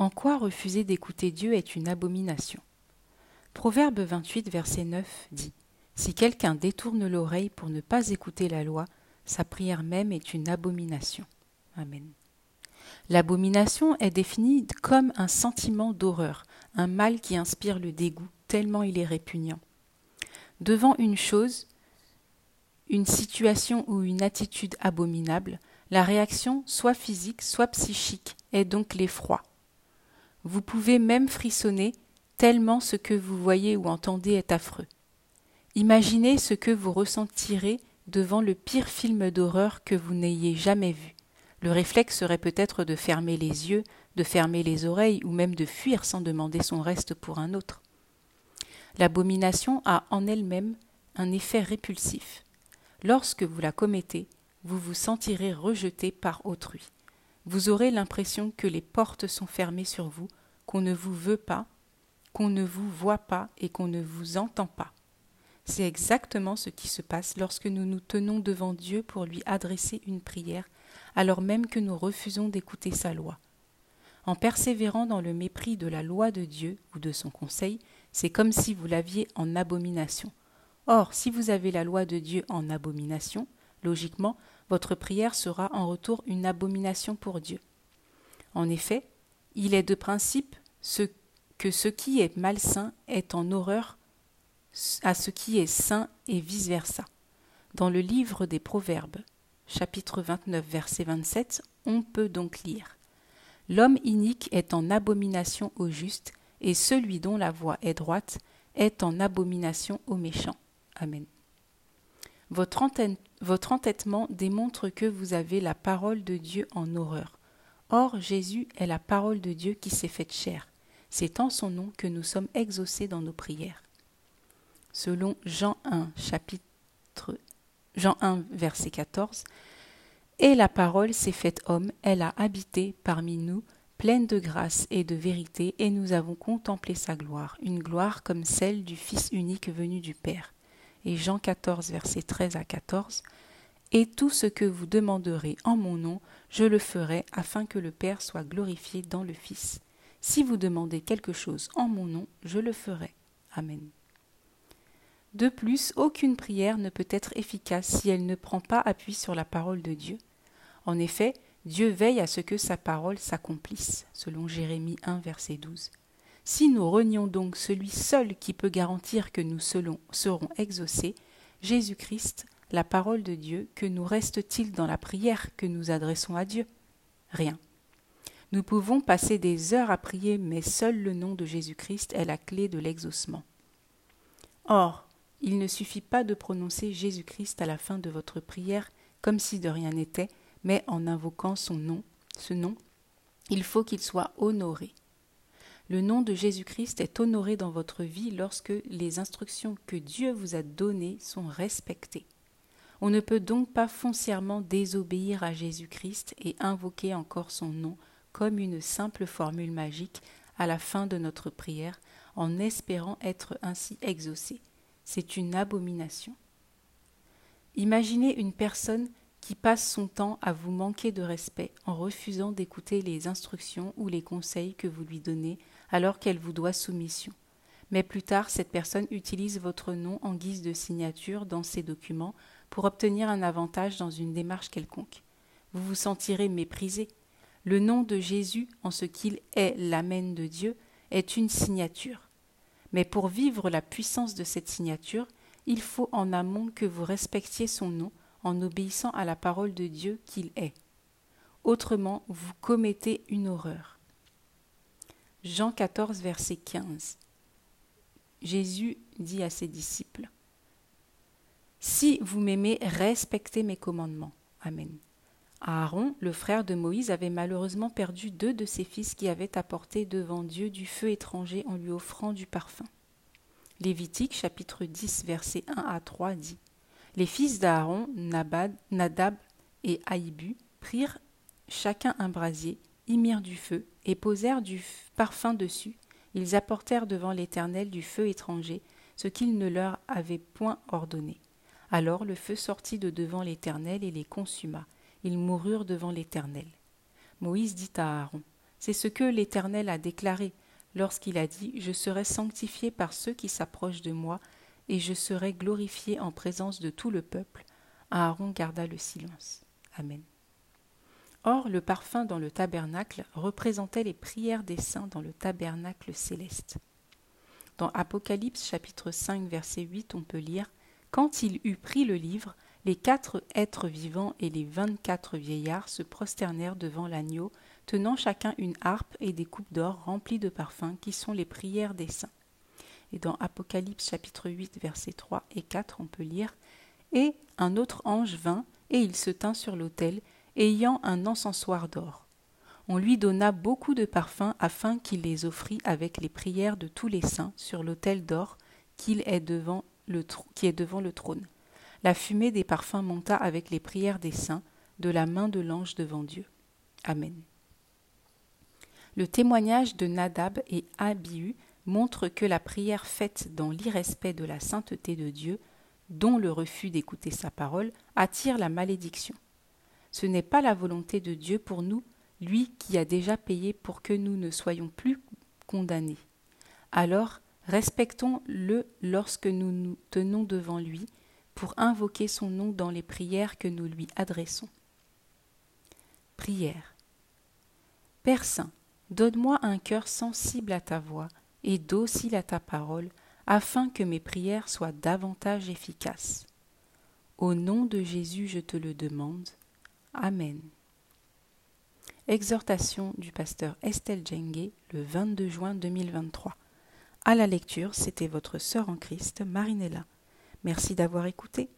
En quoi refuser d'écouter Dieu est une abomination? Proverbe 28, verset 9 dit Si quelqu'un détourne l'oreille pour ne pas écouter la loi, sa prière même est une abomination. Amen. L'abomination est définie comme un sentiment d'horreur, un mal qui inspire le dégoût, tellement il est répugnant. Devant une chose, une situation ou une attitude abominable, la réaction, soit physique, soit psychique, est donc l'effroi. Vous pouvez même frissonner tellement ce que vous voyez ou entendez est affreux. Imaginez ce que vous ressentirez devant le pire film d'horreur que vous n'ayez jamais vu. Le réflexe serait peut-être de fermer les yeux, de fermer les oreilles ou même de fuir sans demander son reste pour un autre. L'abomination a en elle-même un effet répulsif. Lorsque vous la commettez, vous vous sentirez rejeté par autrui. Vous aurez l'impression que les portes sont fermées sur vous, qu'on ne vous veut pas, qu'on ne vous voit pas et qu'on ne vous entend pas. C'est exactement ce qui se passe lorsque nous nous tenons devant Dieu pour lui adresser une prière, alors même que nous refusons d'écouter sa loi. En persévérant dans le mépris de la loi de Dieu ou de son conseil, c'est comme si vous l'aviez en abomination. Or, si vous avez la loi de Dieu en abomination, logiquement, votre prière sera en retour une abomination pour Dieu. En effet, il est de principe que ce qui est malsain est en horreur à ce qui est saint et vice-versa. Dans le livre des Proverbes, chapitre 29, verset 27, on peut donc lire L'homme inique est en abomination au juste, et celui dont la voie est droite est en abomination au méchant. Amen. Votre, entêtement démontre que vous avez la parole de Dieu en horreur. Or, Jésus est la parole de Dieu qui s'est faite chair. C'est en son nom que nous sommes exaucés dans nos prières selon Jean 1, chapitre Jean 1, verset 14. Et la parole s'est faite homme, elle a habité parmi nous, pleine de grâce et de vérité, et nous avons contemplé sa gloire, une gloire comme celle du Fils unique venu du Père. Et Jean 14, verset 13 à 14. Et tout ce que vous demanderez en mon nom, je le ferai, afin que le Père soit glorifié dans le Fils. Si vous demandez quelque chose en mon nom, je le ferai. Amen. De plus, aucune prière ne peut être efficace si elle ne prend pas appui sur la parole de Dieu. En effet, Dieu veille à ce que sa parole s'accomplisse, selon Jérémie 1, verset 12. Si nous renions donc celui seul qui peut garantir que nous serons exaucés, Jésus-Christ, la parole de Dieu, que nous reste-t-il dans la prière que nous adressons à Dieu? Rien. Nous pouvons passer des heures à prier, mais seul le nom de Jésus-Christ est la clé de l'exaucement. Or, il ne suffit pas de prononcer Jésus-Christ à la fin de votre prière comme si de rien n'était, mais en invoquant son nom, ce nom, il faut qu'il soit honoré. Le nom de Jésus-Christ est honoré dans votre vie lorsque les instructions que Dieu vous a données sont respectées. On ne peut donc pas foncièrement désobéir à Jésus-Christ et invoquer encore son nom comme une simple formule magique à la fin de notre prière en espérant être ainsi exaucé c'est une abomination. Imaginez une personne qui passe son temps à vous manquer de respect en refusant d'écouter les instructions ou les conseils que vous lui donnez alors qu'elle vous doit soumission. Mais plus tard, cette personne utilise votre nom en guise de signature dans ses documents pour obtenir un avantage dans une démarche quelconque. Vous vous sentirez méprisé. Le nom de Jésus, en ce qu'il est l'Amen de Dieu, est une signature. Mais pour vivre la puissance de cette signature, il faut en amont que vous respectiez son nom en obéissant à la parole de Dieu qu'il est. Autrement, vous commettez une horreur. Jean 14, verset 15. Jésus dit à ses disciples Si vous m'aimez, respectez mes commandements. Amen. Aaron, le frère de Moïse, avait malheureusement perdu deux de ses fils qui avaient apporté devant Dieu du feu étranger en lui offrant du parfum. Lévitique chapitre 10 versets 1 à 3 dit Les fils d'Aaron, Nadab et Aïbu prirent chacun un brasier, mirent du feu et posèrent du parfum dessus. Ils apportèrent devant l'Éternel du feu étranger, ce qu'il ne leur avait point ordonné. Alors le feu sortit de devant l'Éternel et les consuma ils moururent devant l'Éternel. Moïse dit à Aaron C'est ce que l'Éternel a déclaré lorsqu'il a dit Je serai sanctifié par ceux qui s'approchent de moi, et je serai glorifié en présence de tout le peuple. Aaron garda le silence. Amen. Or, le parfum dans le tabernacle représentait les prières des saints dans le tabernacle céleste. Dans Apocalypse chapitre 5 verset 8, on peut lire Quand il eut pris le livre, les quatre êtres vivants et les vingt-quatre vieillards se prosternèrent devant l'agneau, tenant chacun une harpe et des coupes d'or remplies de parfums qui sont les prières des saints. Et dans Apocalypse chapitre 8 versets 3 et 4 on peut lire Et un autre ange vint, et il se tint sur l'autel, ayant un encensoir d'or. On lui donna beaucoup de parfums afin qu'il les offrît avec les prières de tous les saints sur l'autel d'or qui est devant le trône. La fumée des parfums monta avec les prières des saints de la main de l'ange devant Dieu. Amen. Le témoignage de Nadab et Abihu montre que la prière faite dans l'irrespect de la sainteté de Dieu, dont le refus d'écouter sa parole, attire la malédiction. Ce n'est pas la volonté de Dieu pour nous, lui qui a déjà payé pour que nous ne soyons plus condamnés. Alors, respectons-le lorsque nous nous tenons devant lui pour invoquer son nom dans les prières que nous lui adressons. Prière. Père Saint, donne-moi un cœur sensible à ta voix et docile à ta parole, afin que mes prières soient davantage efficaces. Au nom de Jésus, je te le demande. Amen. Exhortation du pasteur Estelle Djengue le 22 juin 2023. À la lecture, c'était votre sœur en Christ, Marinella. Merci d'avoir écouté.